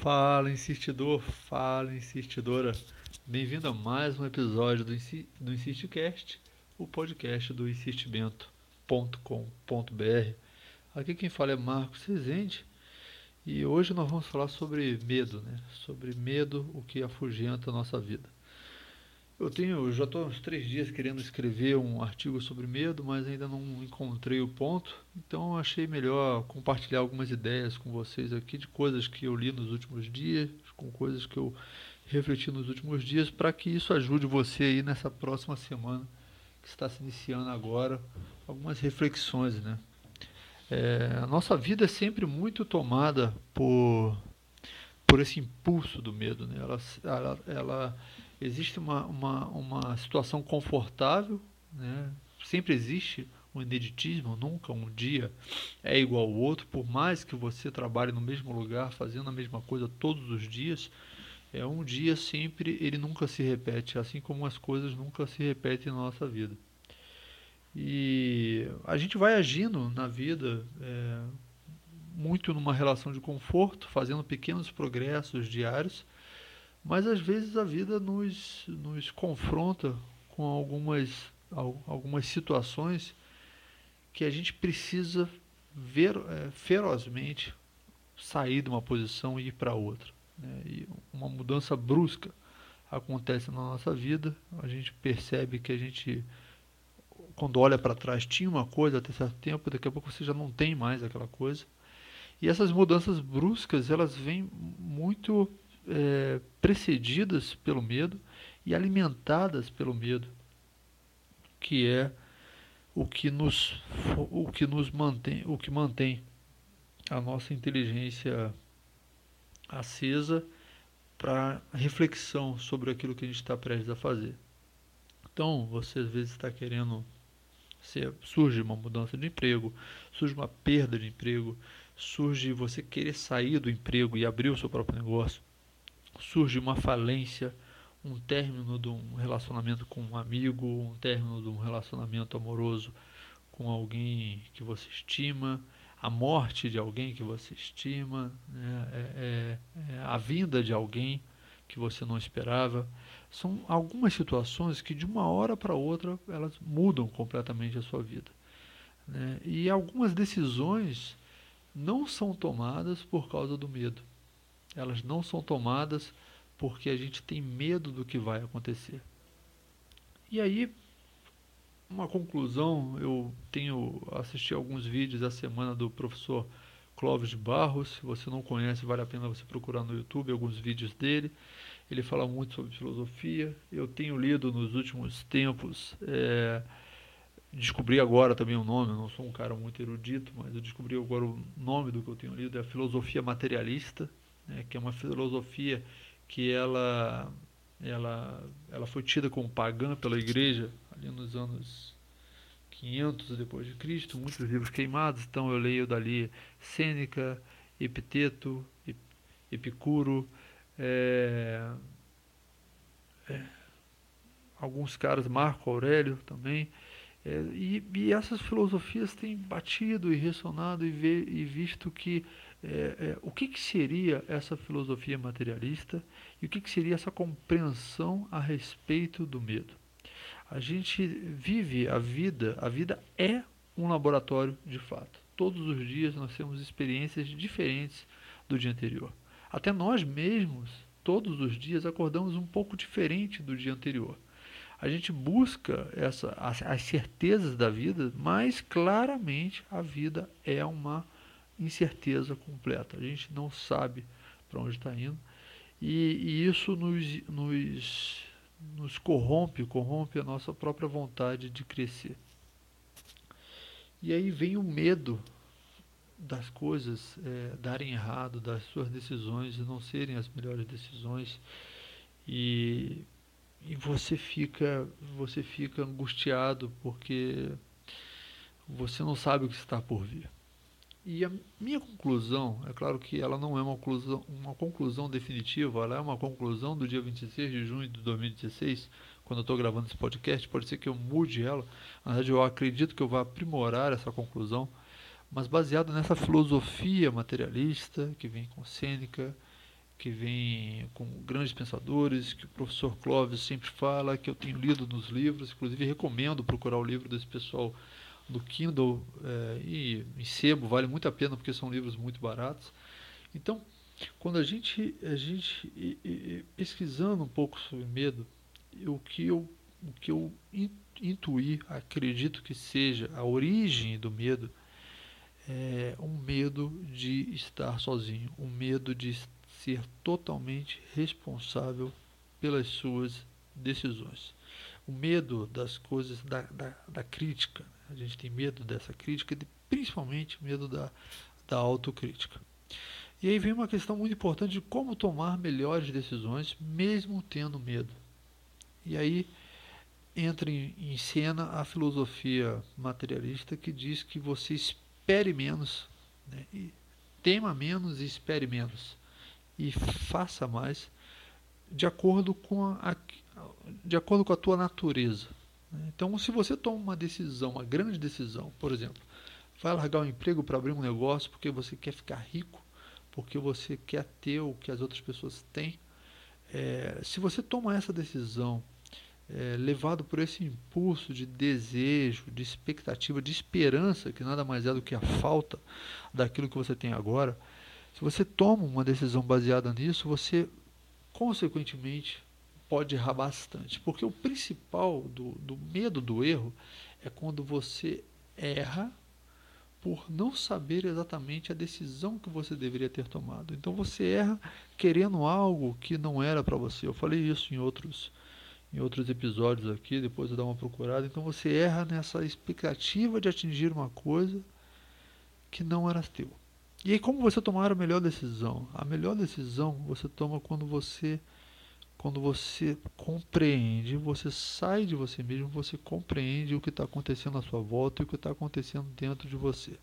Fala, insistidor, fala, insistidora. Bem-vindo a mais um episódio do, Insi do InsistCast, o podcast do insistimento.com.br. Aqui quem fala é Marcos Rezende e hoje nós vamos falar sobre medo, né? Sobre medo, o que afugenta a nossa vida. Eu tenho, já estou uns três dias querendo escrever um artigo sobre medo, mas ainda não encontrei o ponto. Então achei melhor compartilhar algumas ideias com vocês aqui de coisas que eu li nos últimos dias, com coisas que eu refleti nos últimos dias, para que isso ajude você aí nessa próxima semana que está se iniciando agora, algumas reflexões, né? É, a nossa vida é sempre muito tomada por por esse impulso do medo, né? Ela, ela, ela existe uma, uma, uma situação confortável, né? sempre existe um ineditismo, nunca um dia é igual ao outro, por mais que você trabalhe no mesmo lugar, fazendo a mesma coisa todos os dias, é um dia sempre, ele nunca se repete, assim como as coisas nunca se repetem na nossa vida. E a gente vai agindo na vida é, muito numa relação de conforto, fazendo pequenos progressos diários, mas às vezes a vida nos, nos confronta com algumas, algumas situações que a gente precisa ver é, ferozmente sair de uma posição e ir para outra. Né? E uma mudança brusca acontece na nossa vida, a gente percebe que a gente, quando olha para trás, tinha uma coisa até certo tempo, daqui a pouco você já não tem mais aquela coisa. E essas mudanças bruscas, elas vêm muito é, precedidas pelo medo e alimentadas pelo medo, que é o que nos, o que nos mantém, o que mantém a nossa inteligência acesa para reflexão sobre aquilo que a gente está prestes a fazer. Então, você às vezes está querendo ser, surge uma mudança de emprego, surge uma perda de emprego, surge você querer sair do emprego e abrir o seu próprio negócio, surge uma falência, um término de um relacionamento com um amigo, um término de um relacionamento amoroso com alguém que você estima, a morte de alguém que você estima, né? é, é, é a vinda de alguém que você não esperava. São algumas situações que de uma hora para outra elas mudam completamente a sua vida. Né? E algumas decisões não são tomadas por causa do medo elas não são tomadas porque a gente tem medo do que vai acontecer. E aí, uma conclusão, eu tenho assistido alguns vídeos da semana do professor Clóvis Barros, se você não conhece, vale a pena você procurar no YouTube alguns vídeos dele. Ele fala muito sobre filosofia. Eu tenho lido nos últimos tempos, é, descobri agora também o nome, eu não sou um cara muito erudito, mas eu descobri agora o nome do que eu tenho lido, é a Filosofia Materialista, né, que é uma filosofia que ela, ela, ela foi tida como pagã pela igreja ali nos anos 500 depois de Cristo, muitos livros queimados, então eu leio dali Sêneca, Epiteto, Epicuro, é, é, alguns caras, Marco Aurélio também, é, e, e, essas filosofias têm batido e ressonado e, e visto que é, é, o que, que, seria essa filosofia materialista e o que, que seria essa compreensão a respeito do medo. A gente vive a vida, a vida é um laboratório de fato. Todos os dias nós temos experiências diferentes do dia anterior. Até nós mesmos, todos os dias, acordamos um pouco diferente do dia anterior. A gente busca essa, as, as certezas da vida, mas claramente a vida é uma incerteza completa. A gente não sabe para onde está indo. E, e, isso nos, nos, nos corrompe, corrompe a nossa própria vontade de crescer. E aí vem o medo das coisas é, darem errado, das suas decisões não serem as melhores decisões. E, e você fica você fica angustiado porque você não sabe o que está por vir. E a minha conclusão, é claro que ela não é uma conclusão, uma conclusão definitiva, ela é uma conclusão do dia 26 de junho de 2016, quando eu estou gravando esse podcast. Pode ser que eu mude ela, na verdade eu acredito que eu vá aprimorar essa conclusão, mas baseado nessa filosofia materialista que vem com Sêneca, que vem com grandes pensadores, que o professor Clóvis sempre fala, que eu tenho lido nos livros, inclusive recomendo procurar o livro desse pessoal do Kindle é, e em sebo, vale muito a pena porque são livros muito baratos. Então, quando a gente, a gente e, e, pesquisando um pouco sobre medo, o que eu, o que eu intuí, acredito que seja a origem do medo, é um medo de estar sozinho, um medo de ser totalmente responsável pelas suas decisões. O medo das coisas, da, da, da crítica. Né? A gente tem medo dessa crítica principalmente medo da, da autocrítica. E aí vem uma questão muito importante de como tomar melhores decisões, mesmo tendo medo. E aí entra em, em cena a filosofia materialista que diz que você espere menos, né? tema menos e espere menos e faça mais de acordo com a, de acordo com a tua natureza. Né? Então, se você toma uma decisão, uma grande decisão, por exemplo, vai largar o um emprego para abrir um negócio porque você quer ficar rico, porque você quer ter o que as outras pessoas têm, é, se você toma essa decisão é, levado por esse impulso de desejo, de expectativa, de esperança, que nada mais é do que a falta daquilo que você tem agora, se você toma uma decisão baseada nisso, você consequentemente pode errar bastante. Porque o principal do, do medo do erro é quando você erra por não saber exatamente a decisão que você deveria ter tomado. Então você erra querendo algo que não era para você. Eu falei isso em outros em outros episódios aqui, depois eu dar uma procurada. Então você erra nessa expectativa de atingir uma coisa que não era teu. E aí, como você tomar a melhor decisão? A melhor decisão você toma quando você quando você compreende, você sai de você mesmo, você compreende o que está acontecendo à sua volta e o que está acontecendo dentro de você.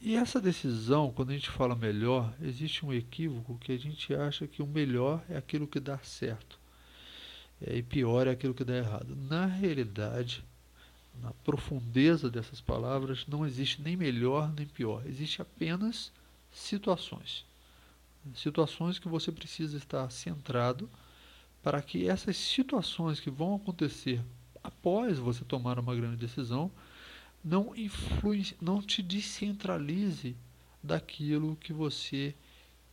E essa decisão, quando a gente fala melhor, existe um equívoco que a gente acha que o melhor é aquilo que dá certo. É, e pior é aquilo que dá errado. Na realidade, na profundeza dessas palavras, não existe nem melhor nem pior, existe apenas situações. Situações que você precisa estar centrado para que essas situações que vão acontecer após você tomar uma grande decisão não influi, não te descentralize daquilo que você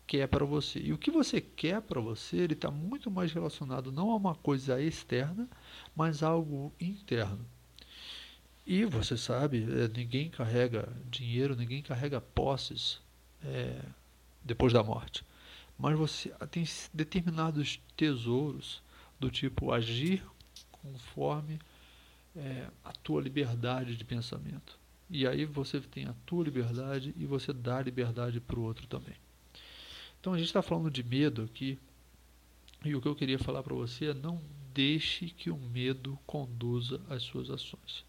quer para você. E o que você quer para você, ele está muito mais relacionado não a uma coisa externa, mas a algo interno. E você sabe, é, ninguém carrega dinheiro, ninguém carrega posses é, depois da morte. Mas você tem determinados tesouros do tipo agir conforme é, a tua liberdade de pensamento. E aí você tem a tua liberdade e você dá liberdade para o outro também. Então a gente está falando de medo aqui. E o que eu queria falar para você é não deixe que o medo conduza as suas ações.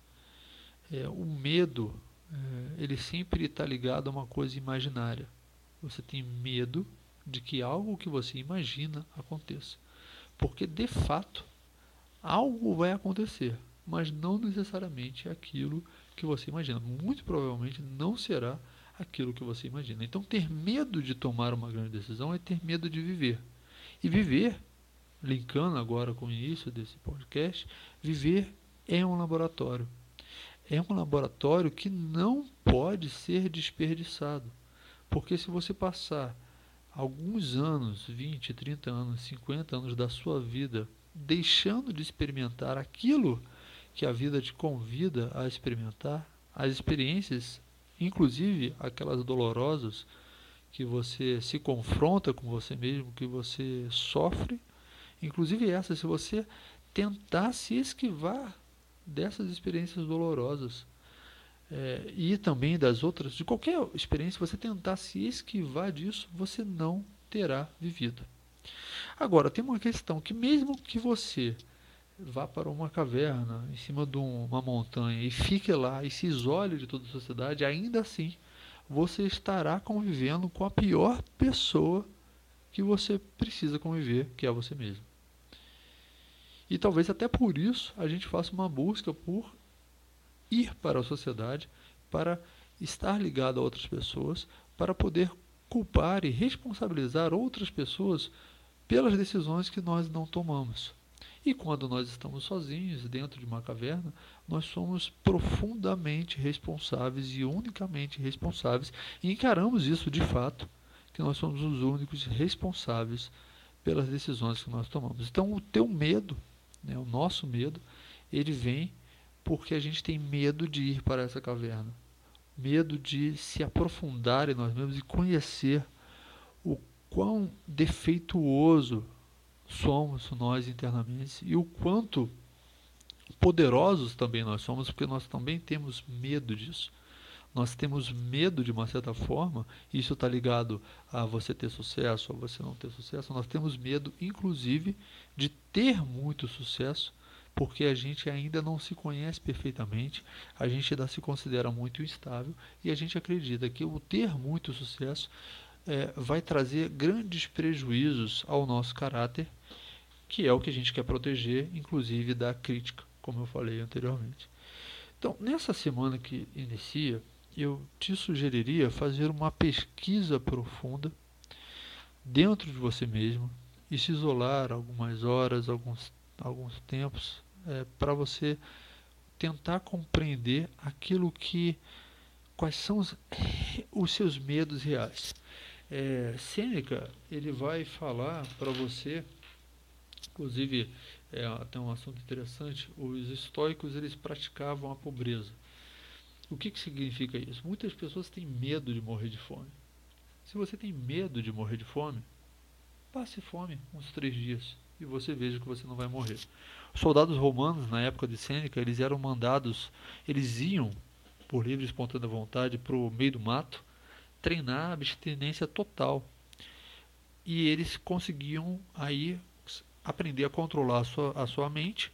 É, o medo, é, ele sempre está ligado a uma coisa imaginária. Você tem medo de que algo que você imagina aconteça. Porque, de fato, algo vai acontecer, mas não necessariamente aquilo que você imagina. Muito provavelmente não será aquilo que você imagina. Então, ter medo de tomar uma grande decisão é ter medo de viver. E viver, linkando agora com o início desse podcast, viver é um laboratório é um laboratório que não pode ser desperdiçado. Porque se você passar alguns anos, 20, 30 anos, 50 anos da sua vida deixando de experimentar aquilo que a vida te convida a experimentar, as experiências, inclusive aquelas dolorosas que você se confronta com você mesmo, que você sofre, inclusive essas, se você tentar se esquivar dessas experiências dolorosas é, e também das outras, de qualquer experiência, você tentar se esquivar disso, você não terá vivido. Agora, tem uma questão que mesmo que você vá para uma caverna em cima de uma montanha e fique lá e se isole de toda a sociedade, ainda assim você estará convivendo com a pior pessoa que você precisa conviver, que é você mesmo. E talvez até por isso a gente faça uma busca por ir para a sociedade, para estar ligado a outras pessoas, para poder culpar e responsabilizar outras pessoas pelas decisões que nós não tomamos. E quando nós estamos sozinhos dentro de uma caverna, nós somos profundamente responsáveis e unicamente responsáveis, e encaramos isso de fato, que nós somos os únicos responsáveis pelas decisões que nós tomamos. Então, o teu medo, né, o nosso medo, ele vem porque a gente tem medo de ir para essa caverna, medo de se aprofundar em nós mesmos e conhecer o quão defeituoso somos nós internamente e o quanto poderosos também nós somos, porque nós também temos medo disso. Nós temos medo de uma certa forma, e isso está ligado a você ter sucesso, a você não ter sucesso. Nós temos medo, inclusive, de ter muito sucesso, porque a gente ainda não se conhece perfeitamente, a gente ainda se considera muito instável e a gente acredita que o ter muito sucesso é, vai trazer grandes prejuízos ao nosso caráter, que é o que a gente quer proteger, inclusive da crítica, como eu falei anteriormente. Então, nessa semana que inicia, eu te sugeriria fazer uma pesquisa profunda dentro de você mesmo e se isolar algumas horas, alguns, alguns tempos, é, para você tentar compreender aquilo que quais são os, os seus medos reais. É, Sêneca ele vai falar para você, inclusive é até um assunto interessante, os estoicos eles praticavam a pobreza. O que, que significa isso? Muitas pessoas têm medo de morrer de fome. Se você tem medo de morrer de fome, passe fome uns três dias e você veja que você não vai morrer. Os soldados romanos, na época de Sêneca, eles eram mandados, eles iam, por livre e espontânea vontade, para o meio do mato, treinar a abstinência total. E eles conseguiam aí aprender a controlar a sua, a sua mente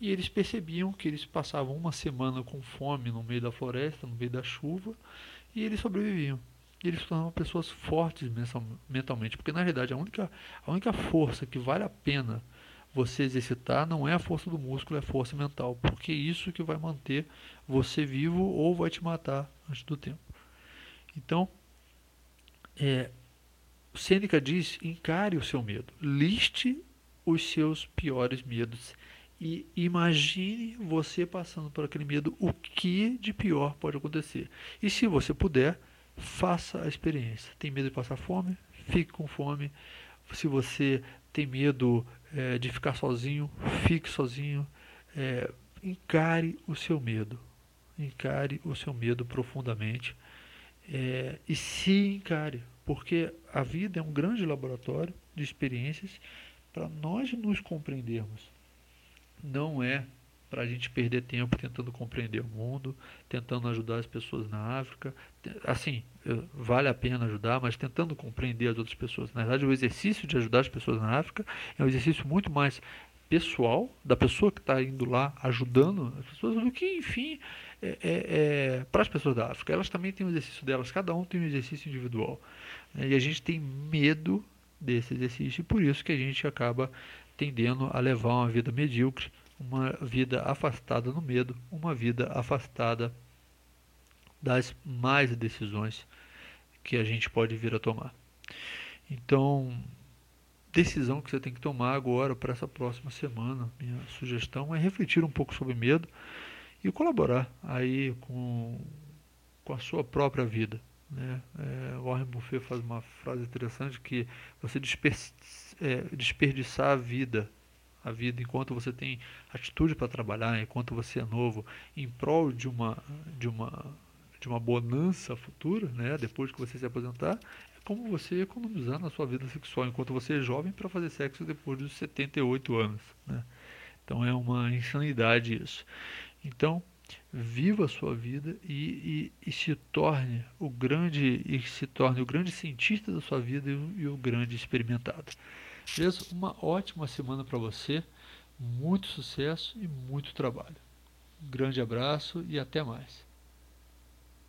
e eles percebiam que eles passavam uma semana com fome no meio da floresta, no meio da chuva, e eles sobreviviam. E eles se tornavam pessoas fortes mentalmente, porque na realidade a única, a única força que vale a pena você exercitar não é a força do músculo, é a força mental, porque é isso que vai manter você vivo ou vai te matar antes do tempo. Então, é, Sêneca diz: encare o seu medo, liste os seus piores medos e imagine você passando por aquele medo, o que de pior pode acontecer. E se você puder, faça a experiência. Tem medo de passar fome? Fique com fome. Se você tem medo é, de ficar sozinho, fique sozinho. É, encare o seu medo. Encare o seu medo profundamente é, e se encare, porque a vida é um grande laboratório de experiências para nós nos compreendermos. Não é para a gente perder tempo tentando compreender o mundo, tentando ajudar as pessoas na África. Assim, vale a pena ajudar, mas tentando compreender as outras pessoas. Na verdade, o exercício de ajudar as pessoas na África é um exercício muito mais pessoal, da pessoa que está indo lá ajudando as pessoas, do que, enfim, é, é, é, para as pessoas da África. Elas também têm o exercício delas, cada um tem um exercício individual. Né? E a gente tem medo desse exercício e por isso que a gente acaba tendendo a levar uma vida medíocre, uma vida afastada no medo, uma vida afastada das mais decisões que a gente pode vir a tomar. Então, decisão que você tem que tomar agora para essa próxima semana, minha sugestão é refletir um pouco sobre medo e colaborar aí com, com a sua própria vida. Né? É, Warren Buffett faz uma frase interessante que você desper, é, desperdiçar a vida, a vida enquanto você tem atitude para trabalhar, enquanto você é novo, em prol de uma de uma de uma bonança futura, né? Depois que você se aposentar, é como você economizar na sua vida sexual enquanto você é jovem para fazer sexo depois dos 78 anos, né? Então é uma insanidade isso. Então, viva a sua vida e, e, e, se torne o grande e se torne o grande cientista da sua vida e e o grande experimentado. Beleza? Uma ótima semana para você, muito sucesso e muito trabalho. Um grande abraço e até mais.